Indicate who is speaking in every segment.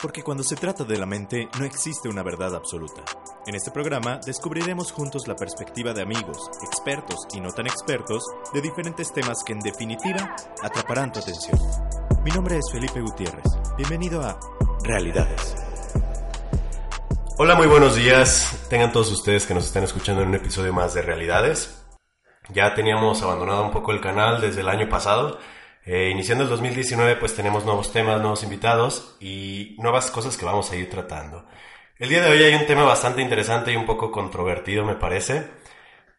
Speaker 1: Porque cuando se trata de la mente no existe una verdad absoluta. En este programa descubriremos juntos la perspectiva de amigos, expertos y no tan expertos de diferentes temas que en definitiva atraparán tu atención. Mi nombre es Felipe Gutiérrez. Bienvenido a Realidades.
Speaker 2: Hola, muy buenos días. Tengan todos ustedes que nos están escuchando en un episodio más de Realidades. Ya teníamos abandonado un poco el canal desde el año pasado eh, iniciando el 2019 pues tenemos nuevos temas, nuevos invitados y nuevas cosas que vamos a ir tratando. El día de hoy hay un tema bastante interesante y un poco controvertido me parece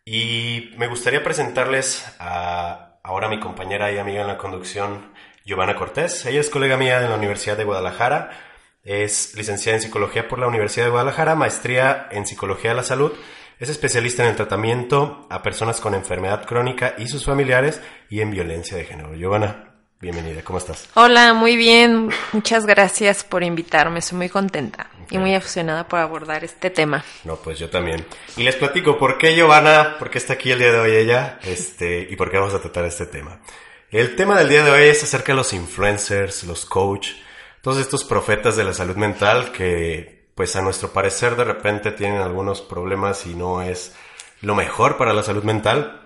Speaker 2: y me gustaría presentarles a ahora mi compañera y amiga en la conducción Giovanna Cortés. Ella es colega mía en la Universidad de Guadalajara, es licenciada en Psicología por la Universidad de Guadalajara, maestría en Psicología de la Salud es especialista en el tratamiento a personas con enfermedad crónica y sus familiares y en violencia de género. Giovanna, bienvenida, ¿cómo estás?
Speaker 3: Hola, muy bien. Muchas gracias por invitarme. Estoy muy contenta y muy aficionada por abordar este tema.
Speaker 2: No, pues yo también. Y les platico por qué Giovanna, por qué está aquí el día de hoy ella, este, y por qué vamos a tratar este tema. El tema del día de hoy es acerca de los influencers, los coach, todos estos profetas de la salud mental que pues a nuestro parecer de repente tienen algunos problemas y no es lo mejor para la salud mental.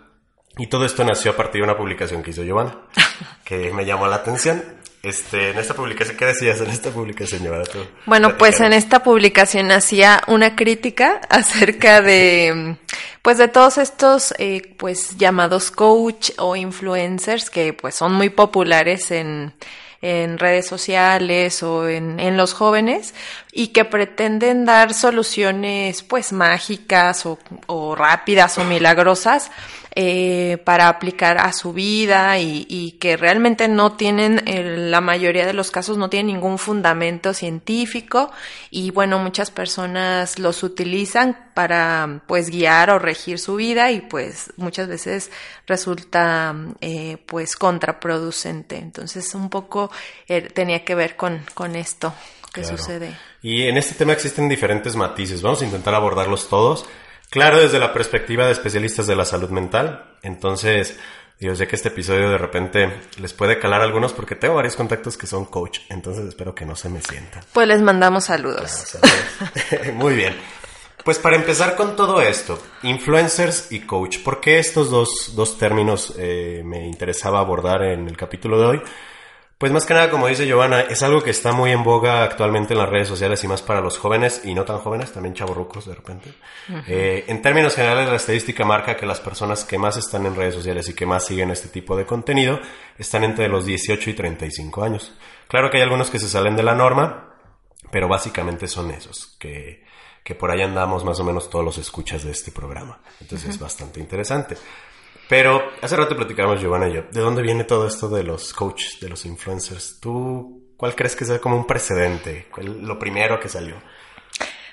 Speaker 2: Y todo esto nació a partir de una publicación que hizo Giovanna, que me llamó la atención. Este, en esta publicación, ¿qué decías en esta publicación, Giovanna?
Speaker 3: bueno, pues en esta publicación hacía una crítica acerca de, pues de todos estos, eh, pues llamados coach o influencers que pues son muy populares en, en redes sociales o en, en los jóvenes y que pretenden dar soluciones pues mágicas o, o rápidas o milagrosas eh, para aplicar a su vida y, y que realmente no tienen, en la mayoría de los casos no tienen ningún fundamento científico y bueno, muchas personas los utilizan para pues guiar o regir su vida y pues muchas veces resulta eh, pues contraproducente. Entonces un poco eh, tenía que ver con, con esto que sucede.
Speaker 2: Y en este tema existen diferentes matices, vamos a intentar abordarlos todos. Claro, desde la perspectiva de especialistas de la salud mental. Entonces, yo sé que este episodio de repente les puede calar a algunos porque tengo varios contactos que son coach, entonces espero que no se me sientan.
Speaker 3: Pues les mandamos saludos.
Speaker 2: Muy bien. Pues para empezar con todo esto, influencers y coach, ¿por qué estos dos, dos términos eh, me interesaba abordar en el capítulo de hoy? Pues más que nada, como dice Giovanna, es algo que está muy en boga actualmente en las redes sociales y más para los jóvenes y no tan jóvenes, también chavorrucos de repente. eh, en términos generales, la estadística marca que las personas que más están en redes sociales y que más siguen este tipo de contenido están entre los 18 y 35 años. Claro que hay algunos que se salen de la norma, pero básicamente son esos, que, que por ahí andamos más o menos todos los escuchas de este programa. Entonces es bastante interesante. Pero hace rato platicábamos, Giovanna y yo, ¿de dónde viene todo esto de los coaches, de los influencers? ¿Tú cuál crees que sea como un precedente? lo primero que salió?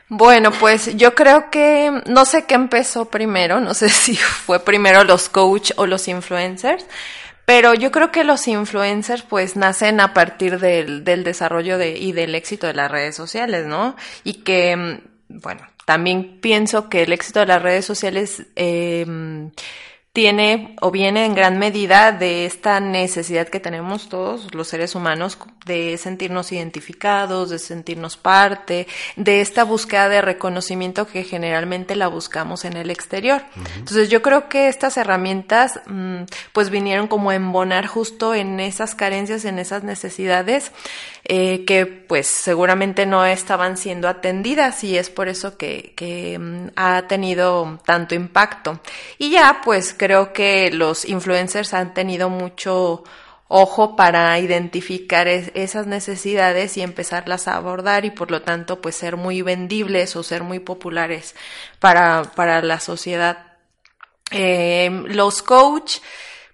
Speaker 3: Bueno, pues yo creo que no sé qué empezó primero, no sé si fue primero los coach o los influencers, pero yo creo que los influencers pues nacen a partir del, del desarrollo de, y del éxito de las redes sociales, ¿no? Y que, bueno, también pienso que el éxito de las redes sociales eh, tiene o viene en gran medida de esta necesidad que tenemos todos los seres humanos de sentirnos identificados, de sentirnos parte, de esta búsqueda de reconocimiento que generalmente la buscamos en el exterior. Entonces yo creo que estas herramientas mmm, pues vinieron como a embonar justo en esas carencias, en esas necesidades eh, que pues seguramente no estaban siendo atendidas y es por eso que, um, ha tenido tanto impacto. Y ya pues creo que los influencers han tenido mucho ojo para identificar es, esas necesidades y empezarlas a abordar y por lo tanto pues ser muy vendibles o ser muy populares para, para la sociedad. Eh, los coach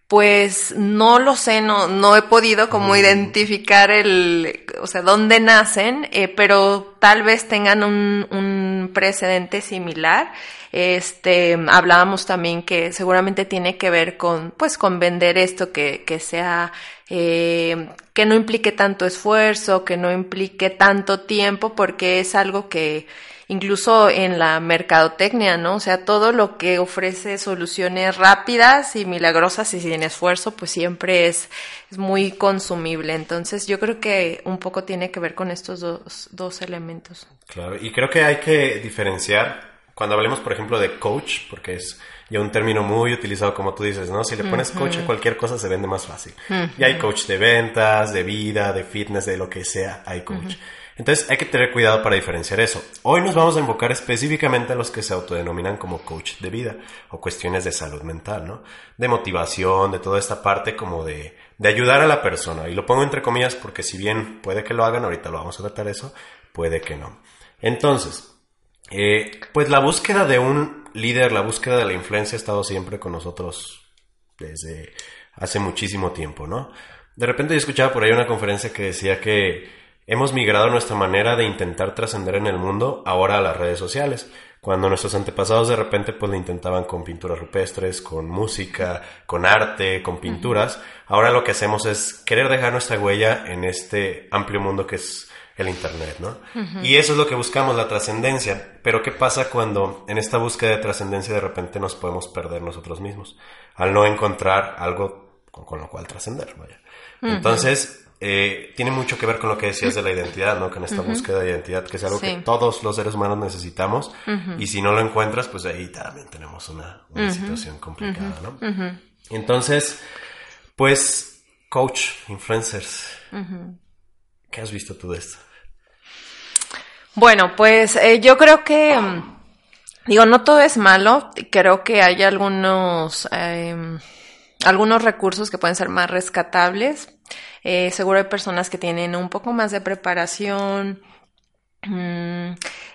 Speaker 3: pues no lo sé, no, no he podido como identificar el, o sea, dónde nacen, eh, pero tal vez tengan un, precedente similar. Este, hablábamos también que seguramente tiene que ver con, pues, con vender esto que, que sea, eh, que no implique tanto esfuerzo, que no implique tanto tiempo, porque es algo que, incluso en la mercadotecnia, ¿no? O sea, todo lo que ofrece soluciones rápidas y milagrosas y sin esfuerzo, pues siempre es, es muy consumible. Entonces, yo creo que un poco tiene que ver con estos dos, dos elementos.
Speaker 2: Claro, y creo que hay que diferenciar cuando hablemos, por ejemplo, de coach, porque es ya un término muy utilizado, como tú dices, ¿no? Si le pones coach a cualquier cosa se vende más fácil. Y hay coach de ventas, de vida, de fitness, de lo que sea, hay coach. Entonces hay que tener cuidado para diferenciar eso. Hoy nos vamos a enfocar específicamente a los que se autodenominan como coach de vida o cuestiones de salud mental, ¿no? De motivación, de toda esta parte como de, de ayudar a la persona. Y lo pongo entre comillas porque si bien puede que lo hagan, ahorita lo vamos a tratar eso, puede que no. Entonces, eh, pues la búsqueda de un líder, la búsqueda de la influencia ha estado siempre con nosotros desde hace muchísimo tiempo, ¿no? De repente yo escuchaba por ahí una conferencia que decía que Hemos migrado nuestra manera de intentar trascender en el mundo ahora a las redes sociales. Cuando nuestros antepasados de repente pues lo intentaban con pinturas rupestres, con música, con arte, con pinturas, ahora lo que hacemos es querer dejar nuestra huella en este amplio mundo que es el Internet, ¿no? Y eso es lo que buscamos, la trascendencia. Pero ¿qué pasa cuando en esta búsqueda de trascendencia de repente nos podemos perder nosotros mismos? Al no encontrar algo con, lo cual trascender, vaya. Entonces, eh, tiene mucho que ver con lo que decías de la identidad, ¿no? Con esta búsqueda de identidad, que es algo que todos los seres humanos necesitamos. Y si no lo encuentras, pues ahí también tenemos una, situación complicada, ¿no? Entonces, pues, coach, influencers, ¿qué has visto tú de esto?
Speaker 3: Bueno, pues eh, yo creo que, mm, digo, no todo es malo. Creo que hay algunos, em, algunos recursos que pueden ser más rescatables eh, seguro hay personas que tienen un poco más de preparación. Mm,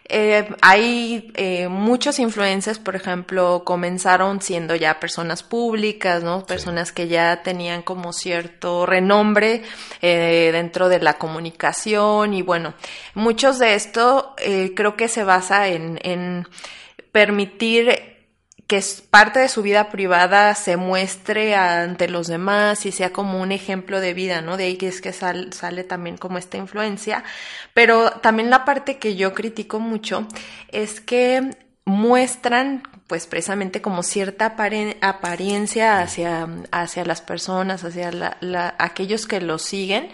Speaker 3: eh, hay eh, muchos influencers, por ejemplo, comenzaron siendo ya personas públicas, ¿no? Personas que ya tenían como cierto renombre dentro de la comunicación y bueno, muchos de esto creo que se basa en, en permitir que parte de su vida privada se muestre ante los demás y sea como un ejemplo de vida, ¿no? De ahí que es que sale también como esta influencia. Pero también la parte que yo critico mucho es que muestran pues precisamente como cierta apariencia hacia, hacia las personas, hacia la, aquellos que los siguen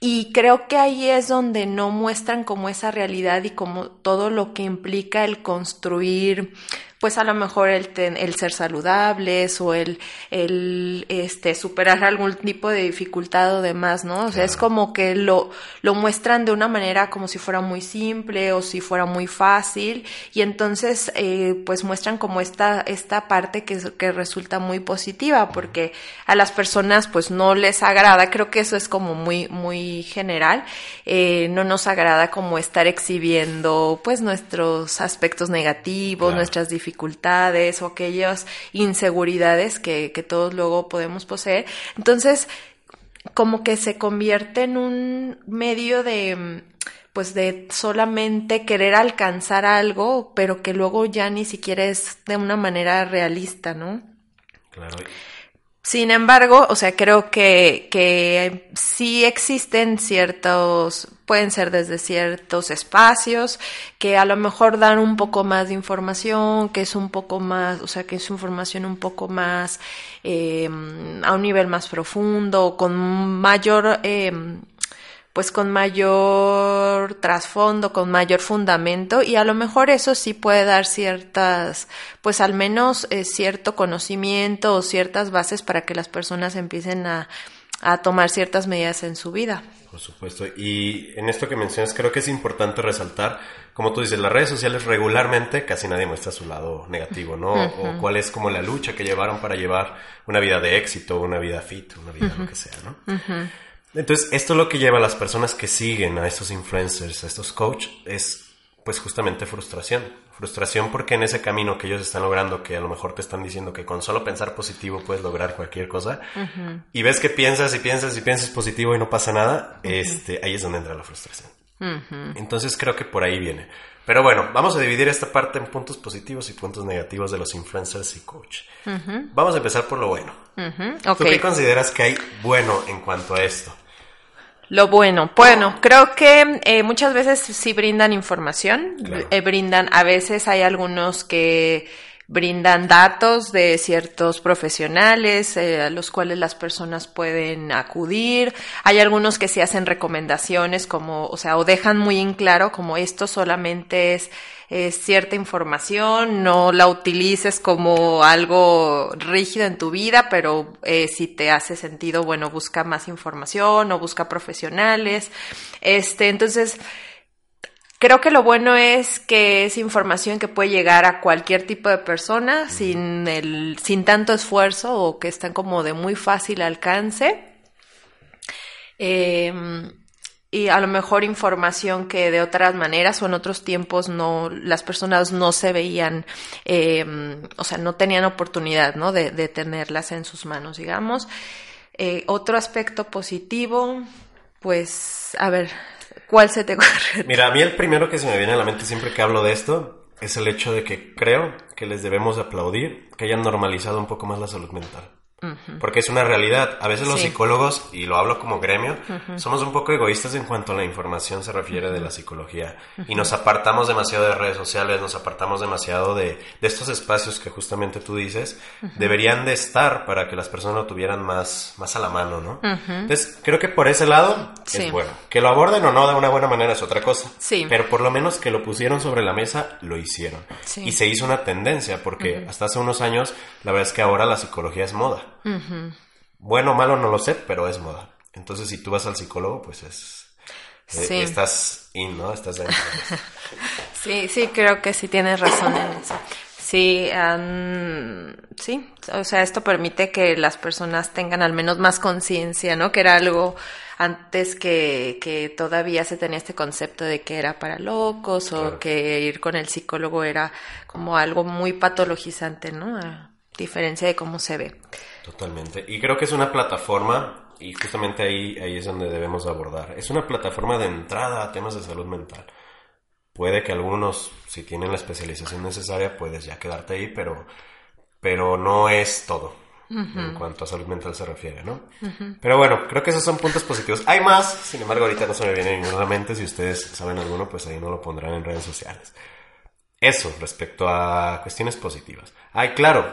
Speaker 3: y creo que ahí es donde no muestran como esa realidad y como todo lo que implica el construir pues a lo mejor el, el ser saludables o el, el este, superar algún tipo de dificultad o demás, ¿no? O sea, es como que lo, lo muestran de una manera como si fuera muy simple o si fuera muy fácil. Y entonces eh, pues muestran como esta, esta parte que, que resulta muy positiva porque a las personas pues no les agrada, creo que eso es como muy, muy general, eh, no nos agrada como estar exhibiendo pues nuestros aspectos negativos, nuestras dificultades dificultades o aquellas inseguridades que, que todos luego podemos poseer. Entonces, como que se convierte en un medio de pues de solamente querer alcanzar algo, pero que luego ya ni siquiera es de una manera realista, ¿no? Claro. Sin embargo, o sea, creo que, que sí existen ciertos, pueden ser desde ciertos espacios, que a lo mejor dan un poco más de información, que es un poco más, o sea, que es información un poco más, eh, a un nivel más profundo, con mayor, eh, pues con mayor trasfondo, con mayor fundamento y a lo mejor eso sí puede dar ciertas, pues al menos eh, cierto conocimiento o ciertas bases para que las personas empiecen a, a tomar ciertas medidas en su vida.
Speaker 2: Por supuesto. Y en esto que mencionas, creo que es importante resaltar, como tú dices, las redes sociales regularmente casi nadie muestra su lado negativo, ¿no? O cuál es como la lucha que llevaron para llevar una vida de éxito, una vida fit, una vida lo que sea, ¿no? Entonces, esto es lo que lleva a las personas que siguen a estos influencers, a estos coaches, es pues justamente frustración. Frustración porque en ese camino que ellos están logrando, que a lo mejor te están diciendo que con solo pensar positivo puedes lograr cualquier cosa, y ves que piensas y piensas y piensas positivo y no pasa nada, este, ahí es donde entra la frustración. Entonces creo que por ahí viene. Pero bueno, vamos a dividir esta parte en puntos positivos y puntos negativos de los influencers y coach. Vamos a empezar por lo bueno. ¿Tú qué consideras que hay bueno en cuanto a esto?
Speaker 3: Lo bueno, bueno, creo que eh, muchas veces sí brindan información,
Speaker 2: Claro.
Speaker 3: eh, brindan, a veces hay algunos que brindan datos de ciertos profesionales eh, a los cuales las personas pueden acudir. Hay algunos que sí hacen recomendaciones como, o sea, o dejan muy en claro como esto solamente es eh, cierta información, no la utilices como algo rígido en tu vida, pero eh, si te hace sentido, bueno, busca más información o busca profesionales. Este, entonces, Creo que lo bueno es que es información que puede llegar a cualquier tipo de persona sin el, sin tanto esfuerzo o que están como de muy fácil alcance. Eh, y a lo mejor información que de otras maneras o en otros tiempos no, las personas no se veían, eh, o sea, no tenían oportunidad, ¿no? De, de tenerlas en sus manos, digamos. Eh, otro aspecto positivo, pues, a ver, ¿cuál se te ocurre?
Speaker 2: Mira, a mí el primero que se me viene a la mente siempre que hablo de esto es el hecho de que creo que les debemos aplaudir que hayan normalizado un poco más la salud mental. Porque es una realidad. A veces los psicólogos, y lo hablo como gremio, somos un poco egoístas en cuanto a la información se refiere de la psicología. Y nos apartamos demasiado de redes sociales, nos apartamos demasiado de, de estos espacios que justamente tú dices, deberían de estar para que las personas lo tuvieran más, más a la mano, ¿no? Entonces, creo que por ese lado
Speaker 3: Sí.
Speaker 2: es bueno. Que lo aborden o no de una buena manera es otra cosa.
Speaker 3: Sí.
Speaker 2: Pero por lo menos que lo pusieron sobre la mesa, lo hicieron. Y se hizo una tendencia, porque hasta hace unos años, la verdad es que ahora la psicología es moda. Bueno o malo no lo sé, pero es moda. Entonces, si tú vas al psicólogo, pues es... eh,
Speaker 3: Sí.
Speaker 2: estás in, ¿no? Estás dentro.
Speaker 3: Sí, sí, creo que sí tienes razón en eso. Sí, sí, o sea, esto permite que las personas tengan al menos más conciencia, ¿no? Que era algo antes que, que todavía se tenía este concepto de que era para locos o
Speaker 2: Claro.
Speaker 3: que ir con el psicólogo era como algo muy patologizante, ¿no? A diferencia de cómo se ve.
Speaker 2: Totalmente. Y creo que es una plataforma, y justamente ahí, ahí es donde debemos abordar. Es una plataforma de entrada a temas de salud mental. Puede que algunos, si tienen la especialización necesaria, puedes ya quedarte ahí, pero, pero no es todo en cuanto a salud mental se refiere, ¿no? Pero bueno, creo que esos son puntos positivos. Hay más, sin embargo, ahorita no se me viene ninguno a la mente. Si ustedes saben alguno, pues ahí no lo pondrán en redes sociales. Eso respecto a cuestiones positivas. Ay, claro,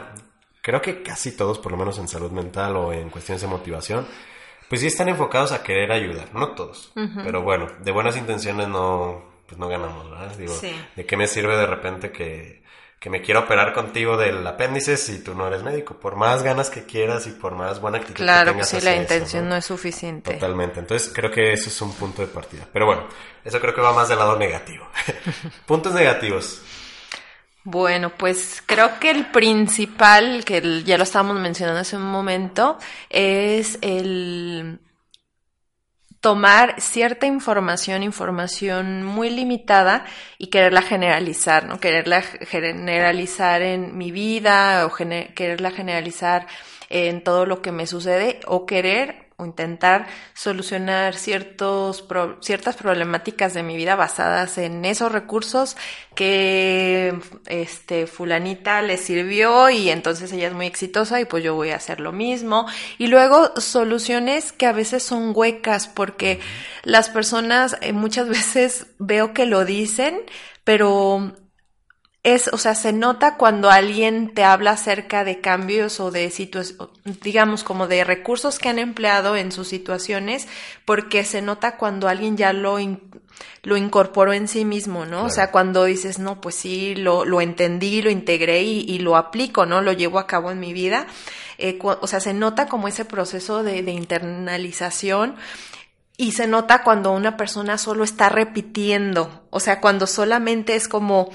Speaker 2: creo que casi todos, por lo menos en salud mental o en cuestiones de motivación, pues sí están enfocados a querer ayudar, no todos. Pero bueno, de buenas intenciones no, pues no ganamos, ¿verdad? Digo,
Speaker 3: Sí.
Speaker 2: ¿de qué me sirve de repente que, que me quiero operar contigo del apéndice si tú no eres médico? Por más ganas que quieras y por más buena actitud que
Speaker 3: Claro,
Speaker 2: tengas
Speaker 3: pues sí, la
Speaker 2: eso,
Speaker 3: intención
Speaker 2: ¿no?
Speaker 3: no es suficiente.
Speaker 2: Totalmente. Entonces creo que eso es un punto de partida. Pero bueno, eso creo que va más del lado negativo. Puntos negativos.
Speaker 3: Bueno, pues creo que el principal, que ya lo estábamos mencionando hace un momento, es el tomar cierta información, información muy limitada y quererla generalizar, ¿no? Quererla generalizar en mi vida o quererla generalizar en todo lo que me sucede o querer o intentar solucionar ciertos pro- ciertas problemáticas de mi vida basadas en esos recursos que este fulanita le sirvió y entonces ella es muy exitosa y pues yo voy a hacer lo mismo. Y luego soluciones que a veces son huecas porque las personas eh, muchas veces veo que lo dicen pero es, o sea, se nota cuando alguien te habla acerca de cambios o de situaciones, digamos, como de recursos que han empleado en sus situaciones, porque se nota cuando alguien ya lo, in- lo incorporó en sí mismo, ¿no? O sea, cuando dices, no, pues sí, lo, lo entendí, lo integré y, y lo aplico, ¿no? Lo llevo a cabo en mi vida. Eh, o sea, se nota como ese proceso de, de internalización y se nota cuando una persona solo está repitiendo, o sea, cuando solamente es como,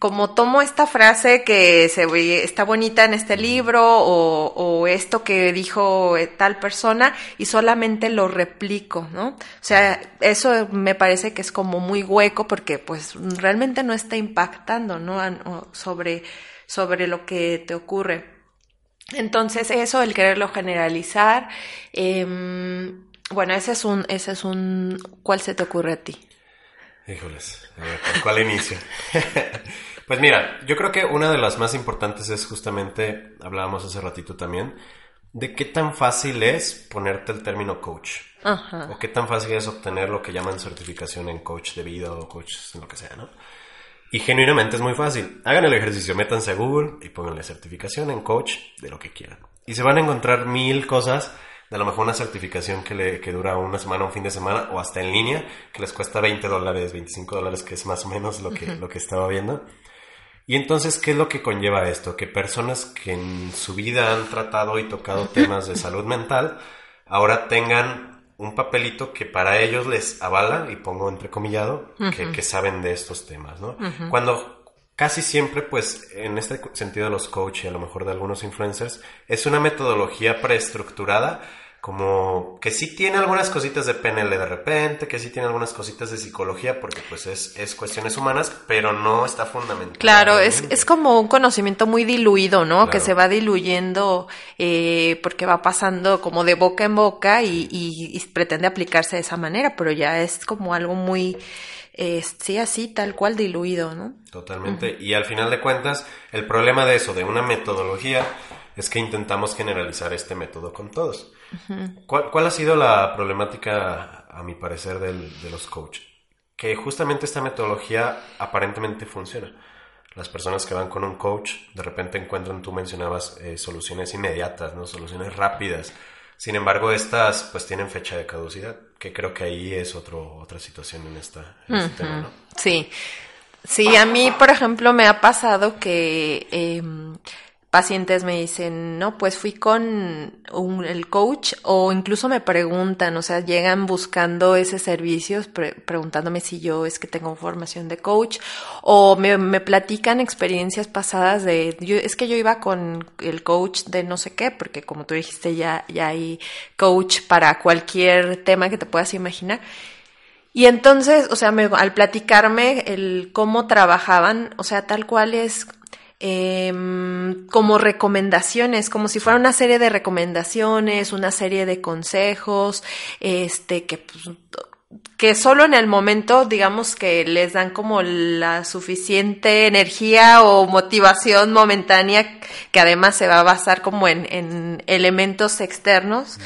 Speaker 3: como tomo esta frase que se está bonita en este libro o, o esto que dijo eh, tal persona y solamente lo replico, ¿no? O sea, eso me parece que es como muy hueco porque pues realmente no está impactando, ¿no? Sobre, sobre lo que te ocurre. Entonces, eso, el quererlo generalizar, em, bueno, ese es un, ese es un, ¿cuál se te ocurre a ti?
Speaker 2: Híjoles, a ver, ¿por cuál inicio? pues mira, yo creo que una de las más importantes es justamente, hablábamos hace ratito también, de qué tan fácil es ponerte el término coach.
Speaker 3: Ajá.
Speaker 2: O qué tan fácil es obtener lo que llaman certificación en coach de vida o coach en lo que sea, ¿no? Y genuinamente es muy fácil. Hagan el ejercicio, métanse a Google y pónganle certificación en coach de lo que quieran. Y se van a encontrar mil cosas, a lo mejor una certificación que, le, que dura una semana, un fin de semana, o hasta en línea, que les cuesta 20 dólares, 25 dólares, que es más o menos lo que, lo que estaba viendo. Y entonces, ¿qué es lo que conlleva esto? Que personas que en su vida han tratado y tocado temas de salud mental, ahora tengan un papelito que para ellos les avala, y pongo entrecomillado, que, que saben de estos temas, ¿no? Cuando casi siempre, pues, en este sentido de los coaches y a lo mejor de algunos influencers, es una metodología preestructurada como que sí tiene algunas cositas de PNL de repente, que sí tiene algunas cositas de psicología, porque pues es, es cuestiones humanas, pero no está fundamental.
Speaker 3: Claro, es, es como un conocimiento muy diluido, ¿no? Que se va diluyendo eh, porque va pasando como de boca en boca y, y, y, pretende aplicarse de esa manera, pero ya es como algo muy, eh, sí, así, tal cual diluido, ¿no?
Speaker 2: Totalmente. Y al final de cuentas, el problema de eso, de una metodología, es que intentamos generalizar este método con todos. ¿Cuál, ¿Cuál, ha sido la problemática, a mi parecer, del, de los coaches? Que justamente esta metodología aparentemente funciona. Las personas que van con un coach de repente encuentran, tú mencionabas, eh, soluciones inmediatas, ¿no? Soluciones rápidas. Sin embargo, estas pues tienen fecha de caducidad, que creo que ahí es otro, otra situación en, esta, en este tema, ¿no?
Speaker 3: Sí. Sí, a mí, por ejemplo, me ha pasado que... Eh, pacientes me dicen, no, pues fui con el coach o incluso me preguntan, o sea, llegan buscando ese servicio, pre preguntándome si yo es que tengo formación de coach o me, me platican experiencias pasadas de, yo, es que yo iba con el coach de no sé qué, porque como tú dijiste, ya, ya hay coach para cualquier tema que te puedas imaginar. Y entonces, o sea, me, al platicarme el cómo trabajaban, o sea, tal cual es eh, como recomendaciones, como si fuera una serie de recomendaciones, una serie de consejos, este, que pues, que solo en el momento, digamos que les dan como la suficiente energía o motivación momentánea, que además se va a basar como en, en elementos externos,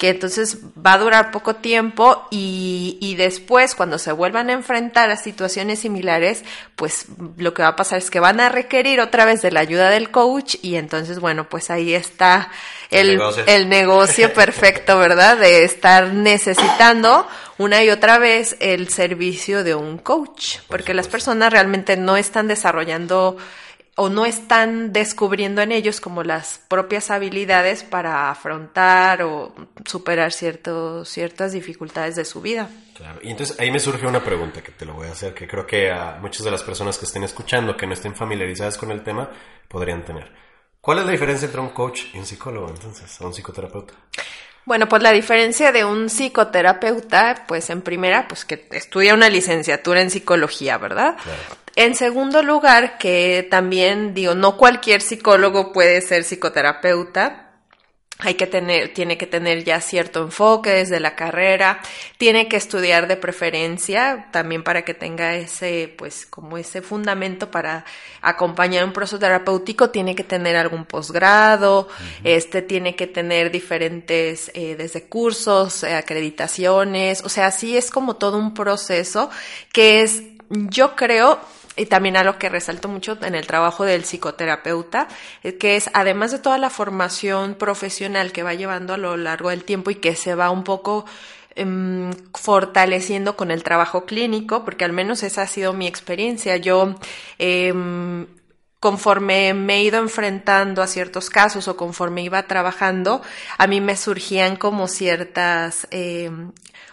Speaker 3: que entonces va a durar poco tiempo y, y, después cuando se vuelvan a enfrentar a situaciones similares, pues lo que va a pasar es que van a requerir otra vez de la ayuda del coach y entonces, bueno, pues ahí está el, el negocio, el negocio perfecto, ¿verdad? De estar necesitando una y otra vez el servicio de un coach, porque las personas realmente no están desarrollando o no están descubriendo en ellos como las propias habilidades para afrontar o superar ciertos, ciertas dificultades de su vida.
Speaker 2: Claro, y entonces ahí me surge una pregunta que te lo voy a hacer, que creo que a muchas de las personas que estén escuchando, que no estén familiarizadas con el tema, podrían tener. ¿Cuál es la diferencia entre un coach y un psicólogo entonces, o un psicoterapeuta?
Speaker 3: Bueno, pues la diferencia de un psicoterapeuta, pues en primera, pues que estudia una licenciatura en psicología, ¿verdad? Claro. En segundo lugar, que también digo, no cualquier psicólogo puede ser psicoterapeuta. Hay que tener, tiene que tener ya cierto enfoque desde la carrera, tiene que estudiar de preferencia también para que tenga ese, pues, como ese fundamento para acompañar un proceso terapéutico, tiene que tener algún posgrado, uh -huh. este, tiene que tener diferentes, eh, desde cursos, eh, acreditaciones, o sea, así es como todo un proceso que es, yo creo, y también a lo que resalto mucho en el trabajo del psicoterapeuta, que es además de toda la formación profesional que va llevando a lo largo del tiempo y que se va un poco um, fortaleciendo con el trabajo clínico, porque al menos esa ha sido mi experiencia. Yo eh, conforme me he ido enfrentando a ciertos casos o conforme iba trabajando, a mí me surgían como ciertas eh,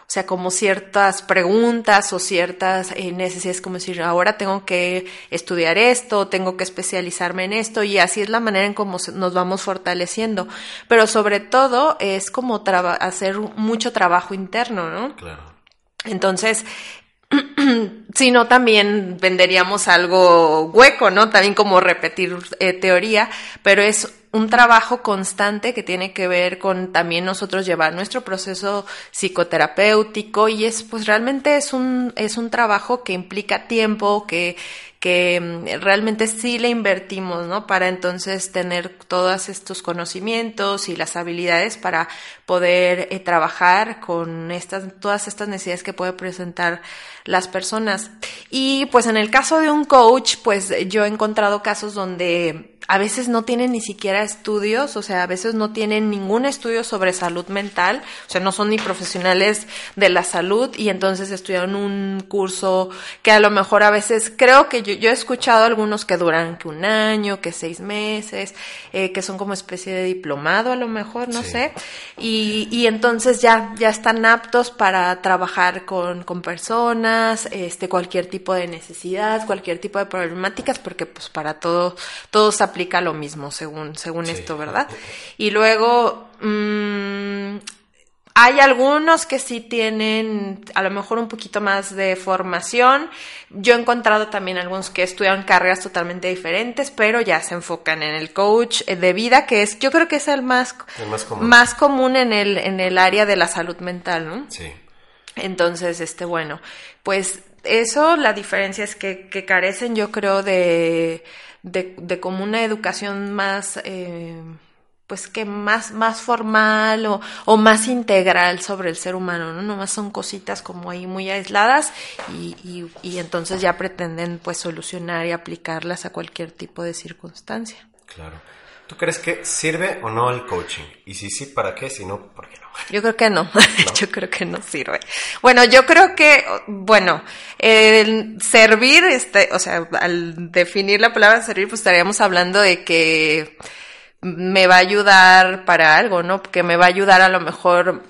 Speaker 3: o sea, como ciertas preguntas o ciertas eh, necesidades, como decir, ahora tengo que estudiar esto, tengo que especializarme en esto, y así es la manera en cómo nos vamos fortaleciendo. Pero sobre todo es como hacer mucho trabajo interno, ¿no?
Speaker 2: Claro.
Speaker 3: Entonces, si no, también venderíamos algo hueco, ¿no? También como repetir eh, teoría, pero es un trabajo constante que tiene que ver con también nosotros llevar nuestro proceso psicoterapéutico y es pues realmente es un es un trabajo que implica tiempo, que que mm, realmente sí le invertimos, ¿no? Para entonces tener todos estos conocimientos y las habilidades para poder eh, trabajar con estas, todas estas necesidades que puede presentar las personas. Y pues en el caso de un coach, pues yo he encontrado casos donde a veces no tienen ni siquiera estudios, o sea, a veces no tienen ningún estudio sobre salud mental, o sea, no son ni profesionales de la salud y entonces estudian un curso que a lo mejor a veces, creo que yo, yo he escuchado algunos que duran que un año, que seis meses, eh, que son como especie de diplomado a lo mejor, no sé, y, y entonces ya, ya están aptos para trabajar con, con personas, este, cualquier tipo de necesidad, cualquier tipo de problemáticas, porque pues para todo, todos aplica lo mismo según, según esto, ¿verdad? Y luego, mmm, hay algunos que sí tienen a lo mejor un poquito más de formación. Yo he encontrado también algunos que estudian carreras totalmente diferentes, pero ya se enfocan en el coach de vida, que es, yo creo que es el más,
Speaker 2: El más común.
Speaker 3: más común en el, en el área de la salud mental, ¿no?
Speaker 2: Sí.
Speaker 3: Entonces, este, bueno, pues eso, la diferencia es que, que carecen, yo creo, de, de, de como una educación más, eh, pues que más, más formal o, o más integral sobre el ser humano, ¿no? Nomás son cositas como ahí muy aisladas y, y, y entonces ya pretenden pues solucionar y aplicarlas a cualquier tipo de circunstancia.
Speaker 2: Claro. ¿Tú crees que sirve o no el coaching? Y si sí, ¿para qué? Si no, ¿por qué no?
Speaker 3: Yo creo que no. yo creo que no sirve. Bueno, yo creo que, bueno, el servir, este, o sea, al definir la palabra servir, pues estaríamos hablando de que me va a ayudar para algo, ¿no? Que me va a ayudar a lo mejor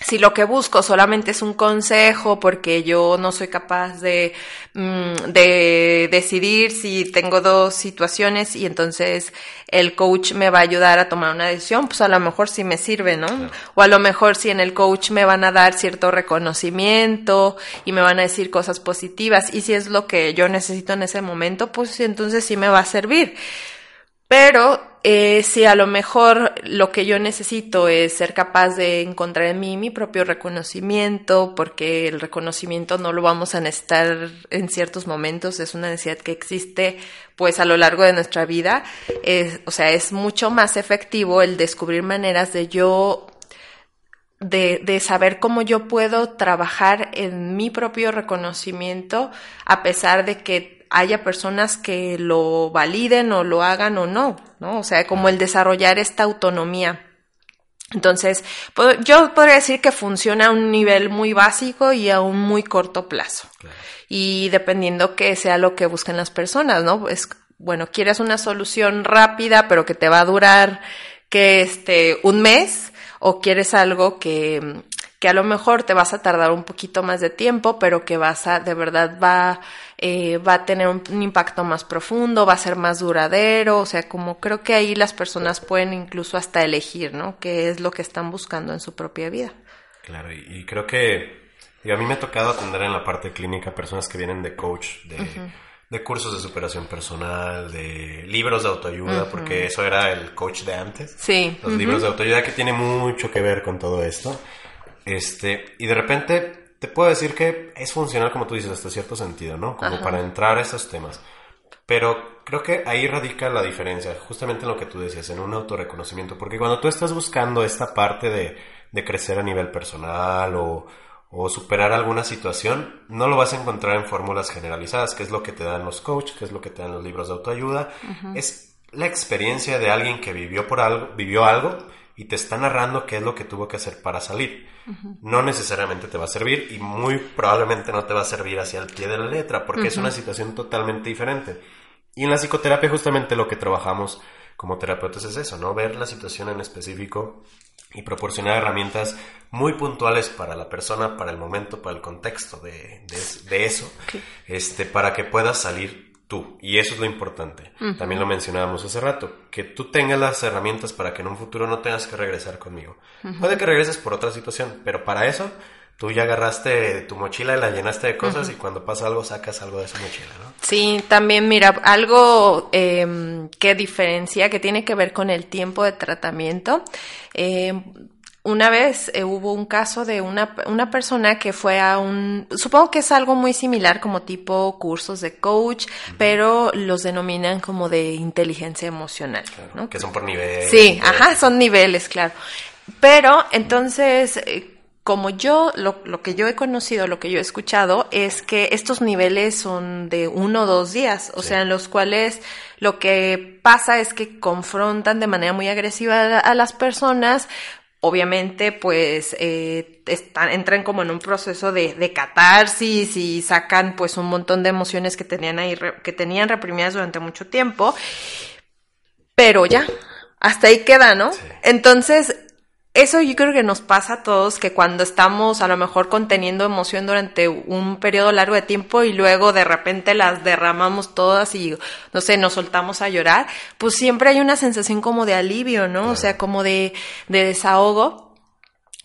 Speaker 3: si lo que busco solamente es un consejo porque yo no soy capaz de, mm, de decidir si tengo dos situaciones y entonces el coach me va a ayudar a tomar una decisión, pues a lo mejor sí me sirve, ¿no?
Speaker 2: Claro.
Speaker 3: O a lo mejor si en el coach me van a dar cierto reconocimiento y me van a decir cosas positivas y si es lo que yo necesito en ese momento, pues entonces sí me va a servir. Pero eh, si a lo mejor lo que yo necesito es ser capaz de encontrar en mí mi propio reconocimiento, porque el reconocimiento no lo vamos a necesitar en ciertos momentos, es una necesidad que existe pues a lo largo de nuestra vida, o sea, es mucho más efectivo el descubrir maneras de yo de, de, saber cómo yo puedo trabajar en mi propio reconocimiento a pesar de que haya personas que lo validen o lo hagan o no, ¿no? O sea, como el desarrollar esta autonomía. Entonces, yo podría decir que funciona a un nivel muy básico y a un muy corto plazo. Claro. Y dependiendo que sea lo que busquen las personas, ¿no? Pues, bueno, quieres una solución rápida, pero que te va a durar que este un mes, o quieres algo que, que a lo mejor te vas a tardar un poquito más de tiempo, pero que vas a, de verdad va, eh, va a tener un, un, impacto más profundo, va a ser más duradero, o sea, como creo que ahí las personas pueden incluso hasta elegir, ¿no? Qué es lo que están buscando en su propia vida.
Speaker 2: Claro, y, y creo que, digo, a mí me ha tocado atender en la parte clínica personas que vienen de coach, de... Uh -huh de cursos de superación personal, de libros de autoayuda, uh -huh. porque eso era el coach de antes.
Speaker 3: Sí.
Speaker 2: Los uh -huh. libros de autoayuda que tiene mucho que ver con todo esto. Este, y de repente te puedo decir que es funcional, como tú dices, hasta cierto sentido, ¿no? Como Ajá. para entrar a esos temas. Pero creo que ahí radica la diferencia, justamente en lo que tú decías, en un autorreconocimiento. Porque cuando tú estás buscando esta parte de, de crecer a nivel personal o, o superar alguna situación, no lo vas a encontrar en fórmulas generalizadas, que es lo que te dan los coaches, que es lo que te dan los libros de autoayuda. Uh -huh. Es la experiencia de alguien que vivió por algo, vivió algo y te está narrando qué es lo que tuvo que hacer para salir. Uh -huh. No necesariamente te va a servir y muy probablemente no te va a servir hacia el pie de la letra, porque uh -huh. es una situación totalmente diferente. Y en la psicoterapia justamente lo que trabajamos como terapeutas es eso, ¿no? Ver la situación en específico y proporcionar herramientas muy puntuales para la persona, para el momento, para el contexto de, de, de eso, okay. este, para que puedas salir tú. Y eso es lo importante. Uh -huh. También lo mencionábamos hace rato, que tú tengas las herramientas para que en un futuro no tengas que regresar conmigo. Uh -huh. Puede que regreses por otra situación, pero para eso tú ya agarraste tu mochila y la llenaste de cosas uh -huh. y cuando pasa algo sacas algo de esa mochila, ¿no?
Speaker 3: Sí, también mira, algo eh, que diferencia, que tiene que ver con el tiempo de tratamiento. Eh, una vez eh, hubo un caso de una, una persona que fue a un, supongo que es algo muy similar como tipo cursos de coach, pero los denominan como de inteligencia emocional, ¿no?
Speaker 2: Que son por niveles.
Speaker 3: Sí, ajá, son niveles, claro. Pero entonces, eh, como yo, lo, lo, que yo he conocido, lo que yo he escuchado, es que estos niveles son de uno o dos días, o sí. sea, en los cuales lo que pasa es que confrontan de manera muy agresiva a, a las personas, obviamente pues eh, están, entran como en un proceso de, de, catarsis y sacan pues un montón de emociones que tenían ahí, que tenían reprimidas durante mucho tiempo, pero ya, hasta ahí queda, ¿no? Sí. Entonces, eso yo creo que nos pasa a todos, que cuando estamos a lo mejor conteniendo emoción durante un periodo largo de tiempo y luego de repente las derramamos todas y, no sé, nos soltamos a llorar, pues siempre hay una sensación como de alivio, ¿no? O sea, como de, de desahogo.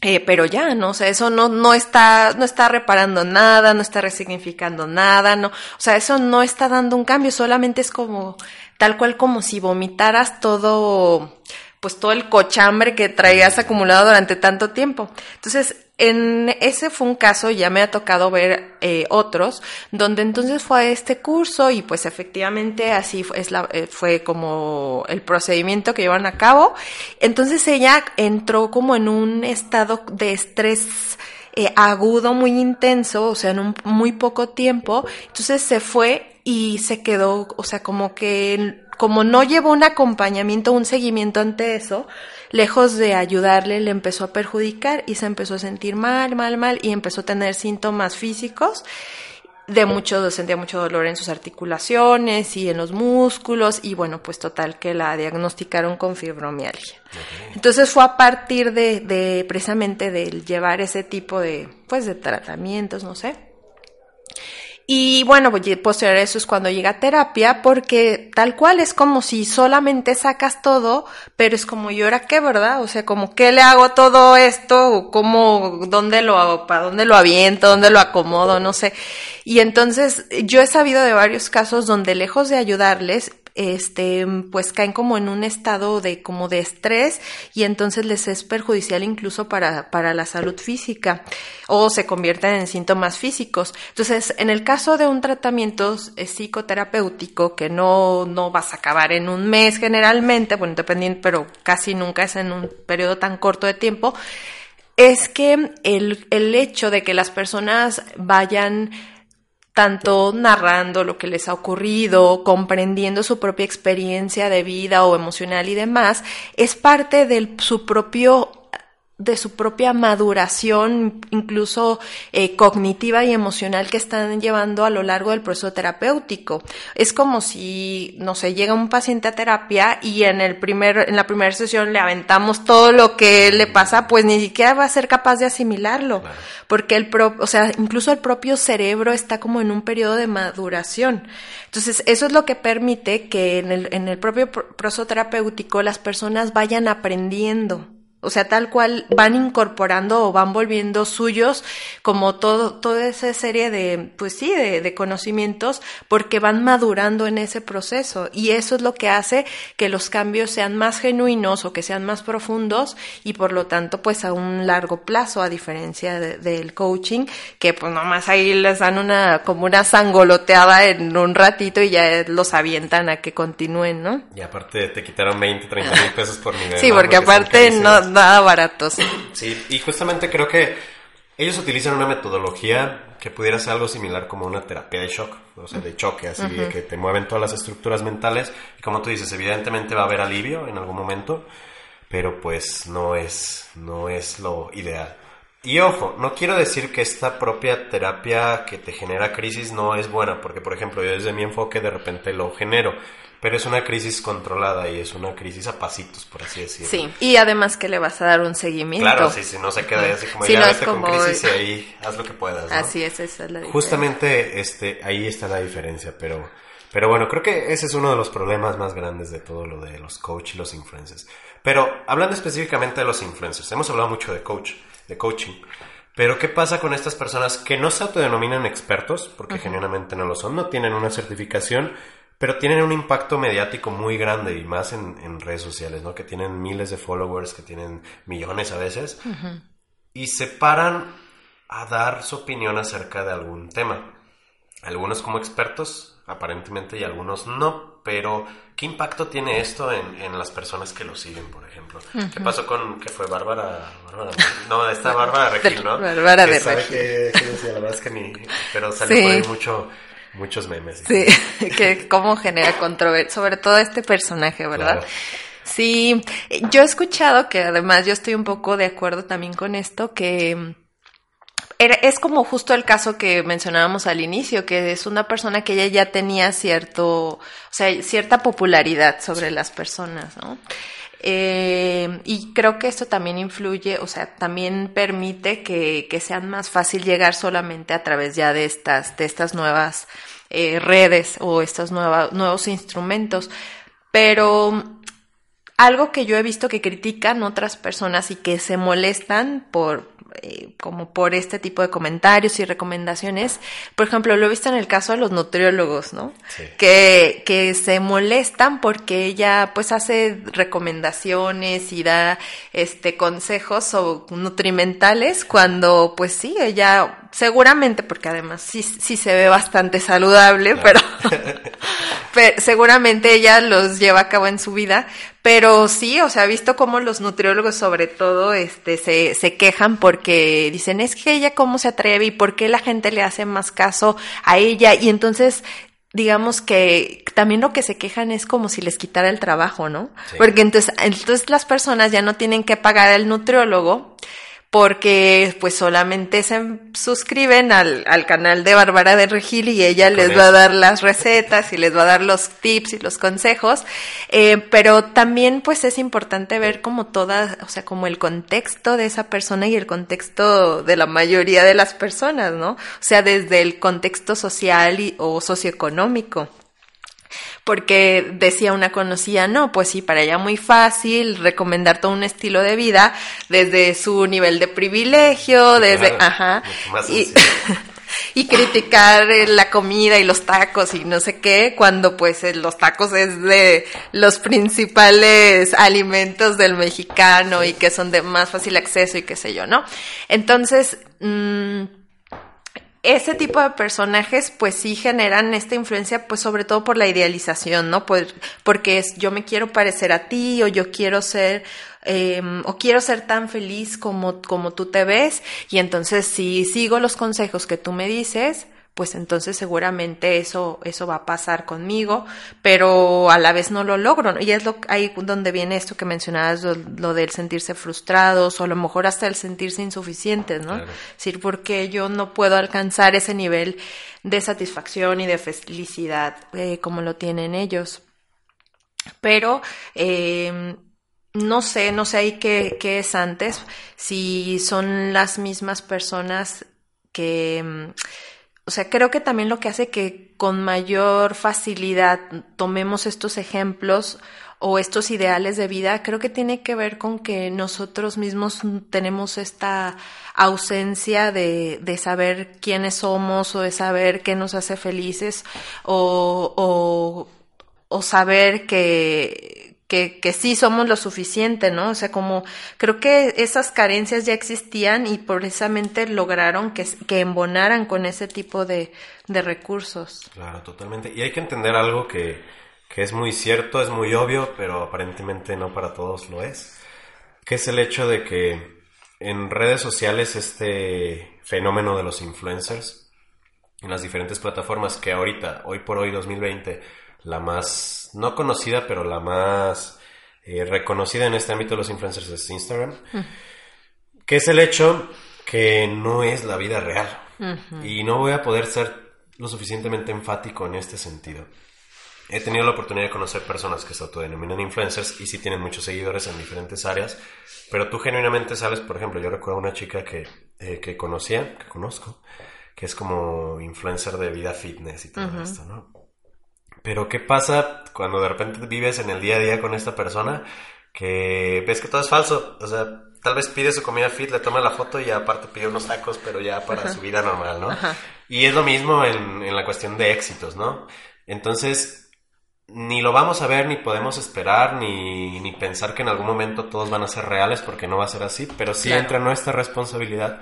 Speaker 3: Eh, pero ya, ¿no? O sea, eso no, no está, no está reparando nada, no está resignificando nada, no, o sea, eso no está dando un cambio, solamente es como, tal cual como si vomitaras todo, pues todo el cochambre que traías acumulado durante tanto tiempo. Entonces, en ese fue un caso, ya me ha tocado ver eh, otros, donde entonces fue a este curso y pues efectivamente así fue, es la, eh, fue como el procedimiento que llevan a cabo. Entonces ella entró como en un estado de estrés eh, agudo, muy intenso, o sea, en un muy poco tiempo. Entonces se fue y se quedó, o sea, como que como no llevó un acompañamiento, un seguimiento ante eso, lejos de ayudarle, le empezó a perjudicar y se empezó a sentir mal, mal, mal y empezó a tener síntomas físicos de mucho, sentía mucho dolor en sus articulaciones y en los músculos y bueno, pues total que la diagnosticaron con fibromialgia. Okay. Entonces fue a partir de, de precisamente de llevar ese tipo de, pues de tratamientos, no sé, y bueno, pues posterior eso es cuando llega terapia, porque tal cual es como si solamente sacas todo, pero es como, ¿y ahora qué, verdad? O sea, como, ¿qué le hago todo esto? ¿Cómo, dónde lo hago? ¿Para dónde lo aviento? ¿Dónde lo acomodo? No sé. Y entonces, yo he sabido de varios casos donde lejos de ayudarles, este, pues caen como en un estado de como de estrés y entonces les es perjudicial incluso para, para la salud física o se convierten en síntomas físicos. Entonces, en el caso de un tratamiento psicoterapéutico que no, no vas a acabar en un mes generalmente, bueno, dependiendo, pero casi nunca es en un periodo tan corto de tiempo, es que el, el hecho de que las personas vayan tanto narrando lo que les ha ocurrido, comprendiendo su propia experiencia de vida o emocional y demás, es parte de su propio de su propia maduración, incluso eh, cognitiva y emocional que están llevando a lo largo del proceso terapéutico. Es como si, no sé, llega un paciente a terapia y en el primer, en la primera sesión le aventamos todo lo que le pasa, pues ni siquiera va a ser capaz de asimilarlo, claro. porque el pro, o sea, incluso el propio cerebro está como en un periodo de maduración. Entonces, eso es lo que permite que en el, en el propio proceso terapéutico las personas vayan aprendiendo o sea, tal cual van incorporando o van volviendo suyos como todo, toda esa serie de, pues sí, de, de, conocimientos porque van madurando en ese proceso. Y eso es lo que hace que los cambios sean más genuinos o que sean más profundos y por lo tanto pues a un largo plazo a diferencia de, del coaching que pues nomás ahí les dan una, como una sangoloteada en un ratito y ya los avientan a que continúen, ¿no?
Speaker 2: Y aparte te quitaron 20, 30 mil pesos por nivel.
Speaker 3: Sí, porque aparte no, nada baratos.
Speaker 2: Sí, y justamente creo que ellos utilizan una metodología que pudiera ser algo similar como una terapia de shock, o sea, de choque, así uh -huh. de que te mueven todas las estructuras mentales y como tú dices, evidentemente va a haber alivio en algún momento, pero pues no es, no es lo ideal. Y ojo, no quiero decir que esta propia terapia que te genera crisis no es buena, porque por ejemplo yo desde mi enfoque de repente lo genero, pero es una crisis controlada y es una crisis a pasitos, por así decirlo.
Speaker 3: Sí, y además que le vas a dar un seguimiento.
Speaker 2: Claro, sí, sí, no se queda ahí así como sí, ya no vete como... con crisis y ahí haz lo que puedas. ¿no?
Speaker 3: Así es, esa es la diferencia.
Speaker 2: Justamente este, ahí está la diferencia, pero, pero bueno, creo que ese es uno de los problemas más grandes de todo lo de los coach y los influencers. Pero hablando específicamente de los influencers, hemos hablado mucho de coach, de coaching. Pero ¿qué pasa con estas personas que no se autodenominan expertos? Porque uh -huh. genuinamente no lo son, no tienen una certificación, pero tienen un impacto mediático muy grande y más en, redes sociales, ¿no? Que tienen miles de followers, que tienen millones a veces, y se paran a dar su opinión acerca de algún tema. Algunos como expertos, aparentemente, y algunos no, pero ¿qué impacto tiene esto en, las personas que lo siguen, por ejemplo? ¿Qué pasó con, que fue Bárbara, no, esta Bárbara Regil, ¿no?
Speaker 3: Bárbara de
Speaker 2: Regil. Que, decía, la verdad es que ni, pero salió por ahí mucho muchos memes.
Speaker 3: Sí, que cómo genera controversia, sobre todo este personaje, ¿verdad? Sí, yo he escuchado que además yo estoy un poco de acuerdo también con esto, que es como justo el caso que mencionábamos al inicio, que es una persona que ella ya tenía cierto, o sea, cierta popularidad sobre las personas, ¿no? Eh, y creo que esto también influye, o sea, también permite que, que sea más fácil llegar solamente a través ya de estas, de estas nuevas eh, redes o estos nuevos instrumentos. Pero algo que yo he visto que critican otras personas y que se molestan por, eh, como por este tipo de comentarios y recomendaciones. Por ejemplo, lo he visto en el caso de los nutriólogos, ¿no? Que, que se molestan porque ella pues hace recomendaciones y da este consejos o nutrimentales cuando pues sí, ella seguramente, porque además sí, sí se ve bastante saludable, pero, seguramente ella los lleva a cabo en su vida, pero sí, o sea, ha visto cómo los nutriólogos sobre todo este, se, se quejan porque dicen, es que ella cómo se atreve y por qué la gente le hace más caso a ella y entonces digamos que también lo que se quejan es como si les quitara el trabajo, ¿no? Porque entonces, entonces las personas ya no tienen que pagar al nutriólogo porque pues solamente se suscriben al, al canal de Bárbara de Regil y ella les va a dar las recetas y les va a dar los tips y los consejos, eh, pero también pues es importante ver como toda, o sea, como el contexto de esa persona y el contexto de la mayoría de las personas, ¿no? O sea, desde el contexto social y, o socioeconómico porque decía una conocida, no, pues sí, para ella muy fácil recomendar todo un estilo de vida desde su nivel de privilegio, desde, ajá, y, y, criticar eh, la comida y los tacos y no sé qué, cuando pues eh, los tacos es de los principales alimentos del mexicano y que son de más fácil acceso y qué sé yo, ¿no? Entonces, mmm, ese tipo de personajes pues sí generan esta influencia pues sobre todo por la idealización, ¿no? porque es yo me quiero parecer a ti o yo quiero ser em, o quiero ser tan feliz como, como tú te ves y entonces si sigo los consejos que tú me dices pues entonces seguramente eso, eso va a pasar conmigo, pero a la vez no lo logro. Y es lo, ahí donde viene esto que mencionabas, lo, del sentirse frustrados o a lo mejor hasta el sentirse insuficientes, ¿no? Es decir, porque yo no puedo alcanzar ese nivel de satisfacción y de felicidad eh, como lo tienen ellos. Pero, eh, no sé, no sé ahí qué, qué es antes, si son las mismas personas que o sea, creo que también lo que hace que con mayor facilidad tomemos estos ejemplos o estos ideales de vida, creo que tiene que ver con que nosotros mismos tenemos esta ausencia de, de saber quiénes somos o de saber qué nos hace felices o, o, o saber que, que, sí somos lo suficiente, ¿no? O sea, como creo que esas carencias ya existían y precisamente lograron que, que embonaran con ese tipo de, de recursos.
Speaker 2: Claro, totalmente. Y hay que entender algo que, que es muy cierto, es muy obvio, pero aparentemente no para todos lo es, que es el hecho de que en redes sociales este fenómeno de los influencers, en las diferentes plataformas que ahorita, hoy por hoy 2020, la más, no conocida, pero la más eh, reconocida en este ámbito de los influencers es Instagram, que es el hecho que no es la vida real. Y no voy a poder ser lo suficientemente enfático en este sentido. He tenido la oportunidad de conocer personas que se autodenominan influencers y sí tienen muchos seguidores en diferentes áreas, pero tú genuinamente sabes, por ejemplo, yo recuerdo una chica que, eh, que conocía, que conozco, que es como influencer de vida fitness y todo esto, ¿no? Pero ¿qué pasa cuando de repente vives en el día a día con esta persona que ves que todo es falso? O sea, tal vez pide su comida fit, le toma la foto y aparte pide unos tacos, pero ya para su vida normal, ¿no? Y es lo mismo en, en la cuestión de éxitos, ¿no? Entonces, ni lo vamos a ver, ni podemos esperar, ni, ni pensar que en algún momento todos van a ser reales, porque no va a ser así, pero sí
Speaker 3: Claro.
Speaker 2: entra nuestra responsabilidad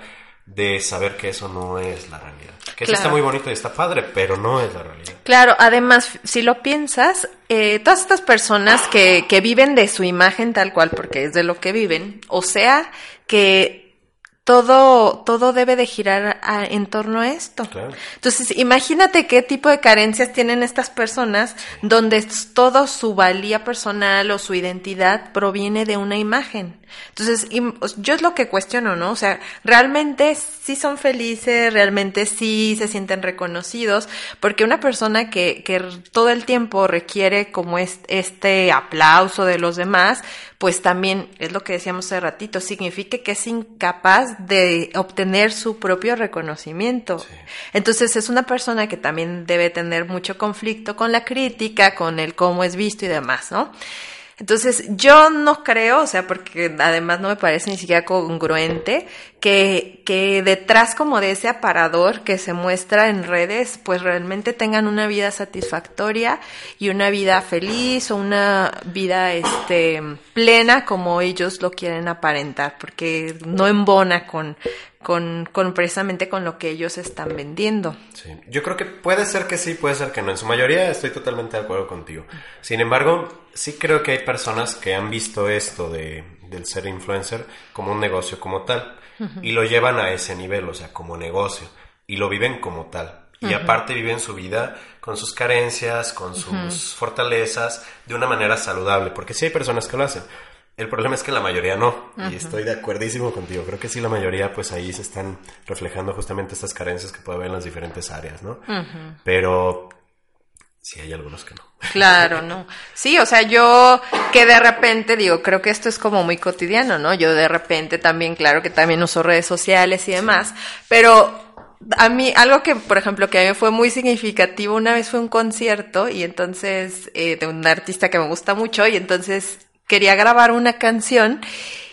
Speaker 2: de saber que eso no es la realidad. Que sí está muy bonito y está padre, pero no es la realidad.
Speaker 3: Claro, además, si lo piensas, eh, todas estas personas que, que viven de su imagen tal cual, porque es de lo que viven, o sea, que todo, todo debe de girar a- en torno a esto.
Speaker 2: Claro.
Speaker 3: Entonces, imagínate qué tipo de carencias tienen estas personas donde todo su valía personal o su identidad proviene de una imagen. Entonces, os- yo es lo que cuestiono, ¿no? O sea, realmente sí son felices, realmente sí se sienten reconocidos, porque una persona que, que todo el tiempo requiere como es- este aplauso de los demás, pues también es lo que decíamos hace ratito, significa que es incapaz de obtener su propio reconocimiento. Entonces es una persona que también debe tener mucho conflicto con la crítica, con el cómo es visto y demás, ¿no? Entonces, yo no creo, o sea, porque además no me parece ni siquiera congruente, que, que detrás como de ese aparador que se muestra en redes, pues realmente tengan una vida satisfactoria y una vida feliz o una vida, este, plena como ellos lo quieren aparentar, porque no embona con, con, con precisamente con lo que ellos están vendiendo.
Speaker 2: Sí. Yo creo que puede ser que sí, puede ser que no. En su mayoría estoy totalmente de acuerdo contigo. Sin embargo, sí creo que hay personas que han visto esto de, del ser influencer como un negocio como tal y lo llevan a ese nivel, o sea, como negocio y lo viven como tal. Y aparte viven su vida con sus carencias, con sus fortalezas, de una manera saludable, porque sí hay personas que lo hacen. El problema es que la mayoría no, y estoy de acuerdísimo contigo. Creo que sí, la mayoría, pues ahí se están reflejando justamente estas carencias que puede haber en las diferentes áreas, ¿no? Pero sí hay algunos que no.
Speaker 3: Claro, no. Sí, o sea, yo que de repente digo, creo que esto es como muy cotidiano, ¿no? Yo de repente también, claro que también uso redes sociales y demás, pero a mí, algo que, por ejemplo, que a mí fue muy significativo, una vez fue un concierto y entonces, eh, de un artista que me gusta mucho y entonces quería grabar una canción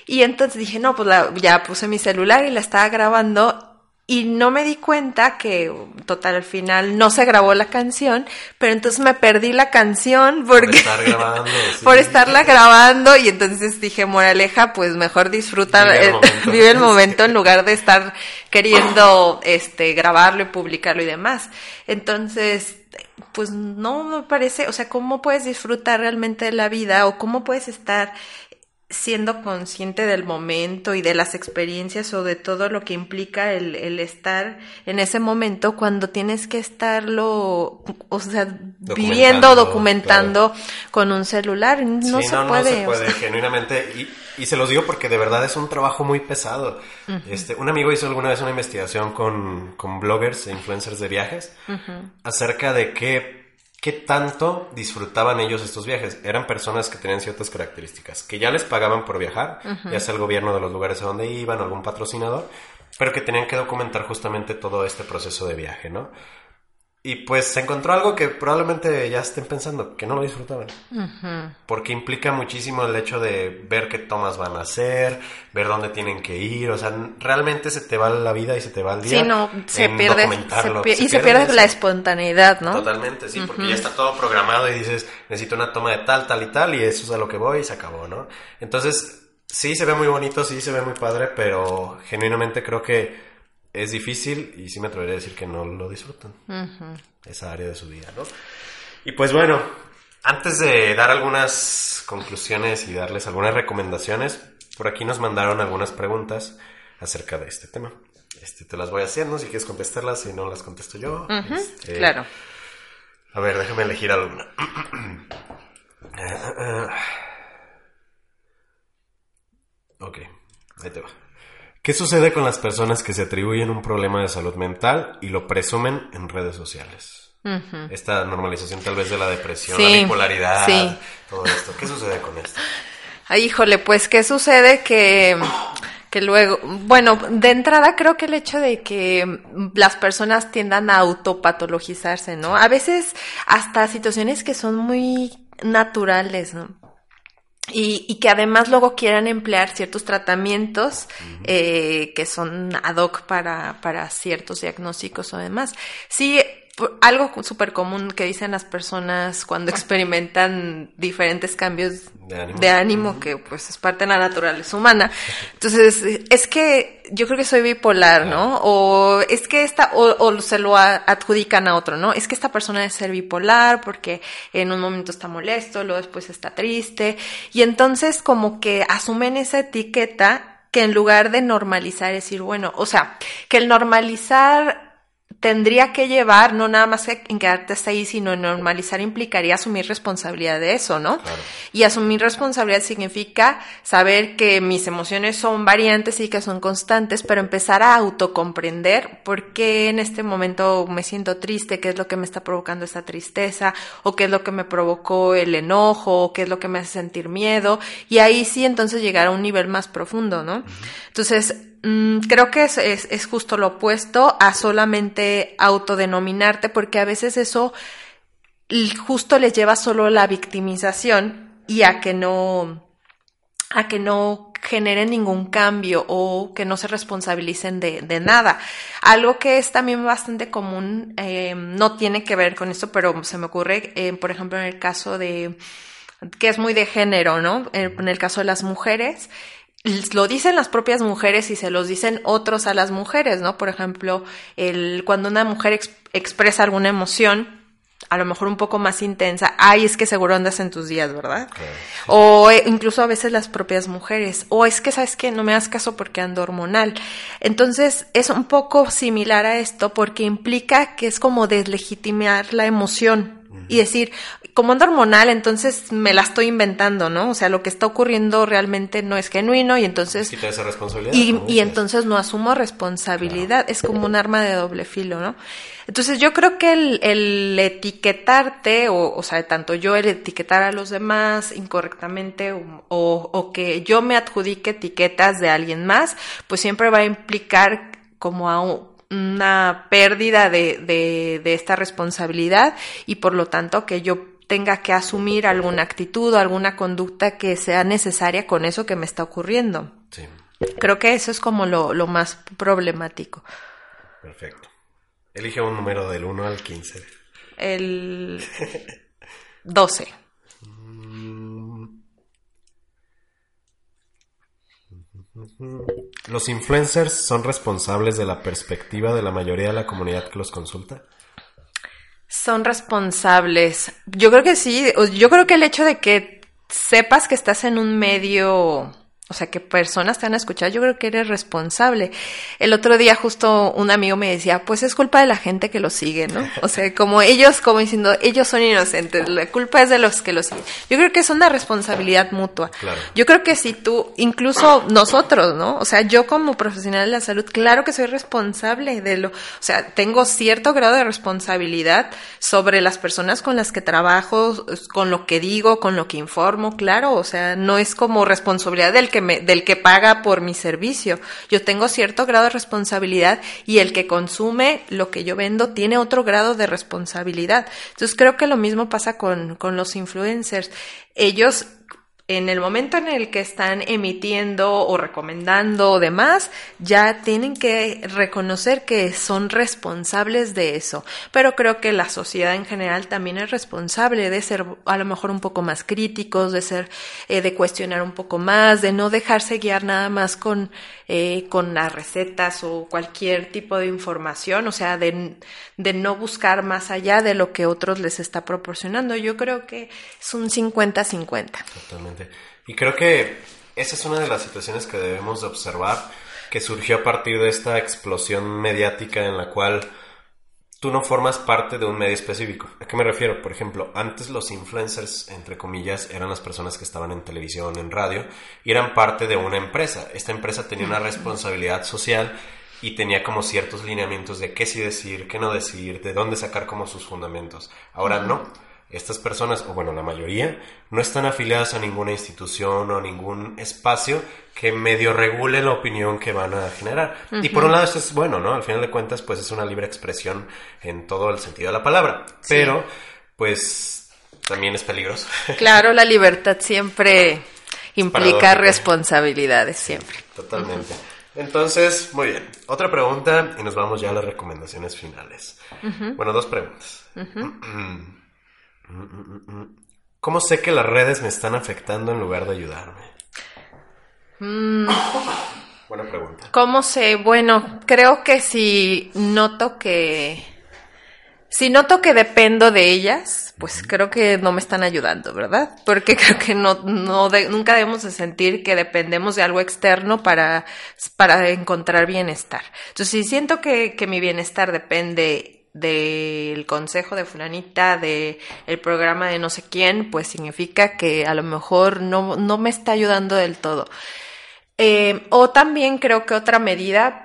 Speaker 3: y entonces dije, no, pues la- ya puse mi celular y la estaba grabando y no me di cuenta que, total, al final no se grabó la canción, pero entonces me perdí la canción porque...
Speaker 2: estar grabando, sí.
Speaker 3: por estarla grabando y entonces dije, moraleja, pues mejor disfruta,
Speaker 2: Vive el
Speaker 3: eh,
Speaker 2: momento.
Speaker 3: vive el momento en lugar de estar queriendo este grabarlo y publicarlo y demás. Entonces, pues no me parece, o sea, ¿cómo puedes disfrutar realmente de la vida o cómo puedes estar siendo consciente del momento y de las experiencias o de todo lo que implica el, el estar en ese momento cuando tienes que estarlo, o sea, viviendo, documentando con un celular. No,
Speaker 2: Sí,
Speaker 3: se,
Speaker 2: no,
Speaker 3: puede,
Speaker 2: no se
Speaker 3: o
Speaker 2: puede,
Speaker 3: sea.
Speaker 2: genuinamente. Y, y se los digo porque de verdad es un trabajo muy pesado. este, un amigo hizo alguna vez una investigación con, con bloggers e influencers de viajes acerca de qué, qué tanto disfrutaban ellos estos viajes. Eran personas que tenían ciertas características, que ya les pagaban por viajar, ya sea el gobierno de los lugares a donde iban, algún patrocinador, pero que tenían que documentar justamente todo este proceso de viaje, ¿no? Y pues se encontró algo que probablemente ya estén pensando, que no lo disfrutaban. Porque implica muchísimo el hecho de ver qué tomas van a hacer, ver dónde tienen que ir, o sea, realmente se te va la vida y se te va el día.
Speaker 3: Sí, no, se pierde, se pier- y se pierde
Speaker 2: eso.
Speaker 3: la espontaneidad, ¿no?
Speaker 2: Totalmente, sí, porque ya está todo programado y dices, necesito una toma de tal, tal y tal, y eso es a lo que voy y se acabó, ¿no? Entonces, sí se ve muy bonito, sí se ve muy padre, pero genuinamente creo que es difícil y sí me atrevería a decir que no lo disfrutan. Esa área de su vida, ¿no? Y pues bueno, antes de dar algunas conclusiones y darles algunas recomendaciones, por aquí nos mandaron algunas preguntas acerca de este tema. Este, te las voy haciendo, si quieres contestarlas, si no las contesto yo. Este,
Speaker 3: Claro.
Speaker 2: a ver, déjame elegir alguna. ok, ahí te va. ¿Qué sucede con las personas que se atribuyen un problema de salud mental y lo presumen en redes sociales? Esta normalización tal vez de la depresión, la bipolaridad,
Speaker 3: sí.
Speaker 2: todo esto. ¿Qué sucede con esto?
Speaker 3: Ay, híjole, pues, ¿qué sucede? Que, que luego, bueno, de entrada creo que el hecho de que las personas tiendan a autopatologizarse, ¿no? A veces hasta situaciones que son muy naturales, ¿no? Y, y que además luego quieran emplear ciertos tratamientos eh, que son ad hoc para, para ciertos diagnósticos o demás. Sí, algo súper común que dicen las personas cuando experimentan diferentes cambios de ánimo. que pues es parte de la naturaleza humana. Entonces, es que yo creo que soy bipolar, ¿no? O es que esta, o, se lo adjudican a otro, ¿no? Es que esta persona debe ser bipolar porque en un momento está molesto, luego después está triste. Y entonces como que asumen esa etiqueta que en lugar de normalizar, decir, bueno, o sea, que el normalizar tendría que llevar no nada más en quedarte hasta ahí, sino en normalizar implicaría asumir responsabilidad de eso, ¿no? Y asumir responsabilidad significa saber que mis emociones son variantes y que son constantes, pero empezar a autocomprender por qué en este momento me siento triste, qué es lo que me está provocando esa tristeza, o qué es lo que me provocó el enojo, o qué es lo que me hace sentir miedo, y ahí sí entonces llegar a un nivel más profundo, ¿no? Entonces, creo que es, es, justo lo opuesto a solamente autodenominarte, porque a veces eso justo les lleva solo a la victimización y a que no, a que no generen ningún cambio o que no se responsabilicen de, de nada. Algo que es también bastante común, eh, no tiene que ver con esto, pero se me ocurre, eh, por ejemplo, en el caso de, que es muy de género, ¿no? En el caso de las mujeres, lo dicen las propias mujeres y se los dicen otros a las mujeres, ¿no? Por ejemplo, el, cuando una mujer expresa alguna emoción, a lo mejor un poco más intensa, ay, es que seguro andas en tus días, ¿verdad? O eh, incluso a veces las propias mujeres, o es que, ¿sabes que No me das caso porque ando hormonal. Entonces, es un poco similar a esto porque implica que es como deslegitimar la emoción, y decir, como ando hormonal, entonces me la estoy inventando, ¿no? O sea, lo que está ocurriendo realmente no es genuino y entonces...
Speaker 2: esa responsabilidad.
Speaker 3: Y, entonces no asumo responsabilidad, es como un arma de doble filo, ¿no? Entonces yo creo que el, etiquetarte, o, o sea, tanto yo el etiquetar a los demás incorrectamente o, o que yo me adjudique etiquetas de alguien más, pues siempre va a implicar como a un, una pérdida de, de, de esta responsabilidad y por lo tanto que yo tenga que asumir alguna actitud o alguna conducta que sea necesaria con eso que me está ocurriendo. Sí. Creo que eso es como lo, lo más problemático.
Speaker 2: Perfecto. Elige un número del 1 al 15.
Speaker 3: El 12.
Speaker 2: ¿Los influencers son responsables de la perspectiva de la mayoría de la comunidad que los consulta?
Speaker 3: Son responsables. Yo creo que sí. Yo creo que el hecho de que sepas que estás en un medio o sea, que personas te van a escuchar, yo creo que eres responsable. El otro día justo un amigo me decía, pues es culpa de la gente que lo sigue, ¿no? O sea, como ellos, como diciendo, ellos son inocentes, la culpa es de los que lo siguen. Yo creo que es una responsabilidad mutua. Claro. Yo creo que si tú, incluso nosotros, ¿no? O sea, yo como profesional de la salud, claro que soy responsable de lo, o sea, tengo cierto grado de responsabilidad sobre las personas con las que trabajo, con lo que digo, con lo que informo, claro, o sea, no es como responsabilidad del que del que paga por mi servicio. Yo tengo cierto grado de responsabilidad y el que consume lo que yo vendo tiene otro grado de responsabilidad. Entonces creo que lo mismo pasa con, con los influencers. Ellos en el momento en el que están emitiendo o recomendando o demás, ya tienen que reconocer que son responsables de eso. Pero creo que la sociedad en general también es responsable de ser a lo mejor un poco más críticos, de ser, eh, de cuestionar un poco más, de no dejarse guiar nada más con, eh, con las recetas o cualquier tipo de información, o sea, de, de no buscar más allá de lo que otros les está proporcionando. Yo creo que es un 50-50.
Speaker 2: Totalmente. Y creo que esa es una de las situaciones que debemos de observar, que surgió a partir de esta explosión mediática en la cual tú no formas parte de un medio específico. ¿A qué me refiero? Por ejemplo, antes los influencers, entre comillas, eran las personas que estaban en televisión, en radio, y eran parte de una empresa. Esta empresa tenía una responsabilidad social y tenía como ciertos lineamientos de qué sí decir, qué no decir, de dónde sacar como sus fundamentos. Ahora no estas personas, o bueno, la mayoría, no están afiliadas a ninguna institución o ningún espacio que medio regule la opinión que van a generar. Y por un lado eso es bueno, ¿no? Al final de cuentas, pues es una libre expresión en todo el sentido de la palabra. Pero, pues, también es peligroso.
Speaker 3: Claro, la libertad siempre implica responsabilidades, siempre.
Speaker 2: Totalmente. Entonces, muy bien. Otra pregunta y nos vamos ya a las recomendaciones finales. Bueno, dos preguntas. ¿Cómo sé que las redes me están afectando en lugar de ayudarme?
Speaker 3: Mm.
Speaker 2: Buena pregunta.
Speaker 3: ¿Cómo sé? Bueno, creo que si noto que... Si noto que dependo de ellas, pues creo que no me están ayudando, ¿verdad? Porque creo que no, no nunca debemos de sentir que dependemos de algo externo para, para encontrar bienestar. Entonces, si siento que, que mi bienestar depende del consejo de fulanita, de el programa de no sé quién, pues significa que a lo mejor no, no me está ayudando del todo. Eh, o también creo que otra medida,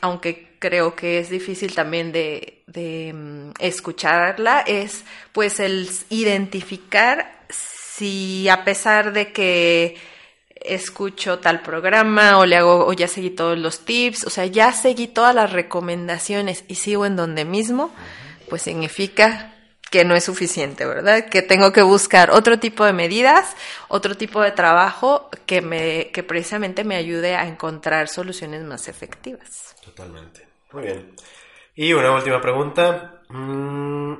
Speaker 3: aunque creo que es difícil también de, de mm, escucharla, es pues el identificar si a pesar de que escucho tal programa o le hago o ya seguí todos los tips, o sea, ya seguí todas las recomendaciones y sigo en donde mismo, pues significa que no es suficiente, ¿verdad? Que tengo que buscar otro tipo de medidas, otro tipo de trabajo que me que precisamente me ayude a encontrar soluciones más efectivas.
Speaker 2: Totalmente. Muy bien. Y una última pregunta. Mm,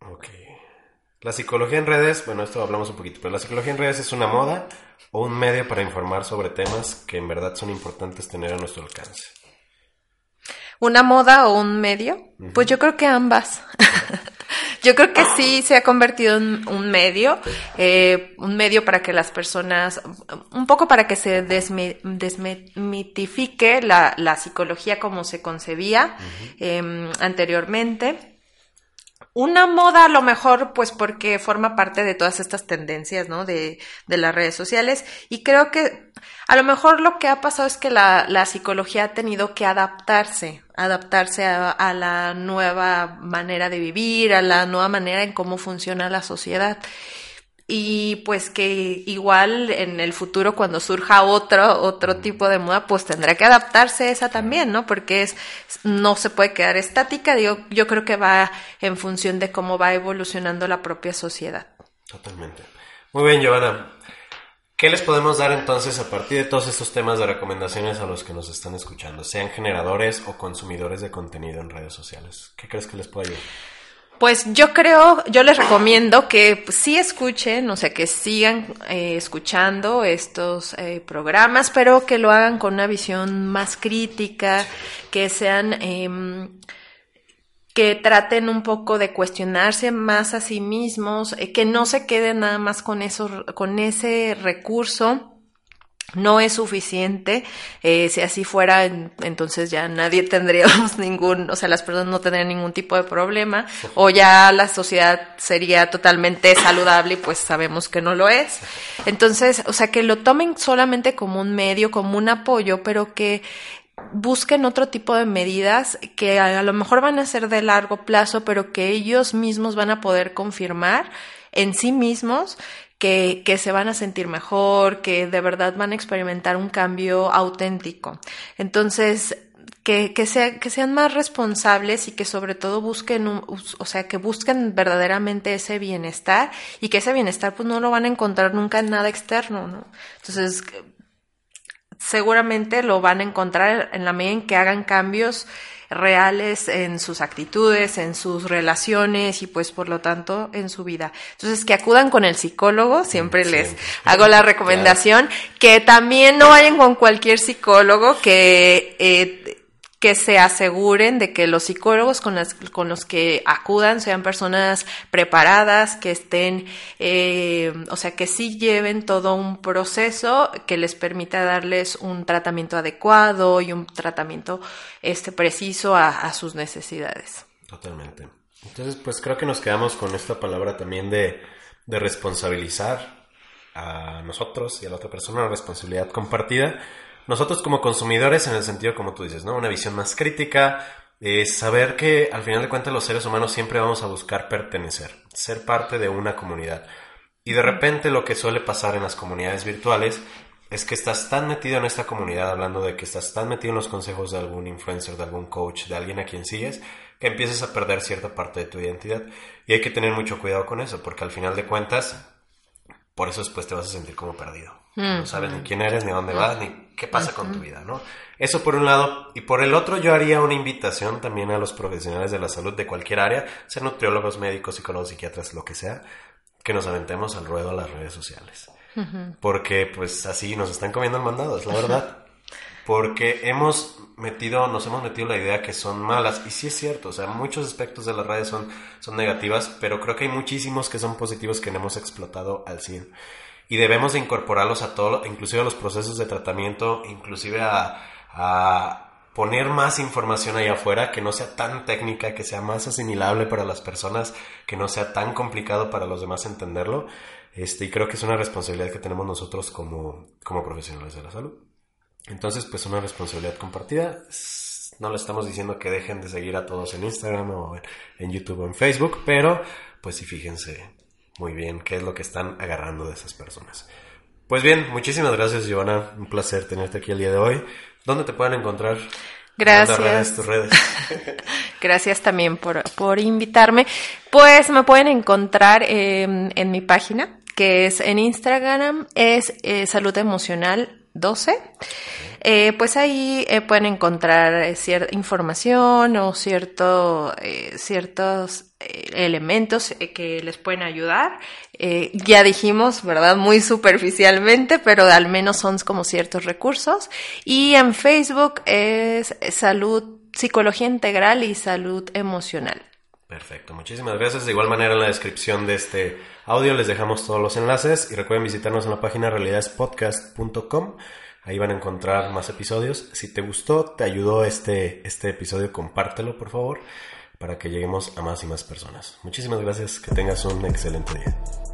Speaker 2: ok. La psicología en redes, bueno, esto hablamos un poquito, pero la psicología en redes es una moda o un medio para informar sobre temas que en verdad son importantes tener a nuestro alcance.
Speaker 3: ¿Una moda o un medio? Pues yo creo que ambas. yo creo que sí se ha convertido en un medio, eh, un medio para que las personas, un poco para que se desmitifique la, la, psicología como se concebía eh, anteriormente una moda a lo mejor, pues porque forma parte de todas estas tendencias, ¿no? De, de las redes sociales. Y creo que a lo mejor lo que ha pasado es que la, la psicología ha tenido que adaptarse, adaptarse a, a, la nueva manera de vivir, a la nueva manera en cómo funciona la sociedad y pues que igual en el futuro cuando surja otro otro tipo de moda pues tendrá que adaptarse esa también no porque es no se puede quedar estática. Yo yo creo que va en función de cómo va evolucionando la propia sociedad.
Speaker 2: Totalmente. Muy bien Giovanna. ¿Qué les podemos dar entonces a partir de todos estos temas de recomendaciones a los que nos están escuchando, sean generadores o consumidores de contenido en redes sociales? ¿Qué crees que les puede ayudar?
Speaker 3: Pues yo creo, yo les recomiendo que sí escuchen, o sea, que sigan eh, escuchando estos eh, programas, pero que lo hagan con una visión más crítica, que sean, eh, que traten un poco de cuestionarse más a sí mismos, eh, que no se queden nada más con eso, con ese recurso no es suficiente. Eh, si así fuera, entonces ya nadie tendríamos ningún, o sea, las personas no tendrían ningún tipo de problema, o ya la sociedad sería totalmente saludable y pues sabemos que no lo es. Entonces, o sea, que lo tomen solamente como un medio, como un apoyo, pero que busquen otro tipo de medidas que a lo mejor van a ser de largo plazo, pero que ellos mismos van a poder confirmar en sí mismos que, que, se van a sentir mejor, que de verdad van a experimentar un cambio auténtico. Entonces, que, que, sea, que sean más responsables y que sobre todo busquen, un, o sea, que busquen verdaderamente ese bienestar y que ese bienestar pues no lo van a encontrar nunca en nada externo, ¿no? Entonces, seguramente lo van a encontrar en la medida en que hagan cambios reales en sus actitudes, en sus relaciones y pues por lo tanto en su vida. Entonces que acudan con el psicólogo, siempre les hago la recomendación, que también no vayan con cualquier psicólogo, que eh, que se aseguren de que los psicólogos con, las, con los que acudan sean personas preparadas, que estén, eh, o sea, que sí lleven todo un proceso que les permita darles un tratamiento adecuado y un tratamiento este, preciso a, sus necesidades.
Speaker 2: Totalmente. Entonces, pues creo que nos quedamos con esta palabra también de, de responsabilizar a nosotros y a la otra persona, la responsabilidad compartida nosotros como consumidores, en el sentido como tú dices, ¿no? Una visión más crítica, es saber que al final de cuentas los seres humanos siempre vamos a buscar pertenecer, ser parte de una comunidad. Y de repente lo que suele pasar en las comunidades virtuales es que estás tan metido en esta comunidad, hablando de que estás tan metido en los consejos de algún influencer, de algún coach, de alguien a quien sigues, que empiezas a perder cierta parte de tu identidad. Y hay que tener mucho cuidado con eso, porque al final de cuentas, por eso después te vas a sentir como perdido. No sabes ni quién eres, ni dónde vas, ni ¿Qué pasa con tu vida, no? Eso por un lado. Y por el otro, yo haría una invitación también a los profesionales de la salud de cualquier área, sean nutriólogos, médicos, psicólogos, psiquiatras, lo que sea, que nos aventemos al ruedo a las redes sociales. Porque pues así nos están comiendo el mandado, es la verdad. Porque hemos metido, nos hemos metido la idea que son malas. Y sí es cierto, o sea, muchos aspectos de las redes son, son negativas, pero creo que hay muchísimos que son positivos que no hemos explotado al 100. Y debemos de incorporarlos a todo, inclusive a los procesos de tratamiento, inclusive a, a poner más información ahí afuera, que no sea tan técnica, que sea más asimilable para las personas, que no sea tan complicado para los demás entenderlo. Este, y creo que es una responsabilidad que tenemos nosotros como, como profesionales de la salud. Entonces, pues una responsabilidad compartida. No le estamos diciendo que dejen de seguir a todos en Instagram o en YouTube o en Facebook, pero pues sí fíjense muy bien qué es lo que están agarrando de esas personas. Pues bien, muchísimas gracias, Giovanna. Un placer tenerte aquí el día de hoy. ¿Dónde te pueden encontrar?
Speaker 3: Gracias.
Speaker 2: tus redes.
Speaker 3: Gracias también por, por, invitarme. Pues me pueden encontrar en mi página, que es en Instagram, es eh, Salud Emocional 12. Eh, pues ahí eh, pueden encontrar cierta información o cierto, ciertos elementos que les pueden ayudar. ya dijimos, ¿verdad? Muy superficialmente, pero al menos son como ciertos recursos. Y en Facebook es salud, psicología integral y salud emocional.
Speaker 2: Perfecto, muchísimas gracias. De igual manera en la descripción de este audio les dejamos todos los enlaces y recuerden visitarnos en la página realidadespodcast.com. Ahí van a encontrar más episodios. Si te gustó, te ayudó este, este episodio, compártelo por favor para que lleguemos a más y más personas. Muchísimas gracias, que tengas un excelente día.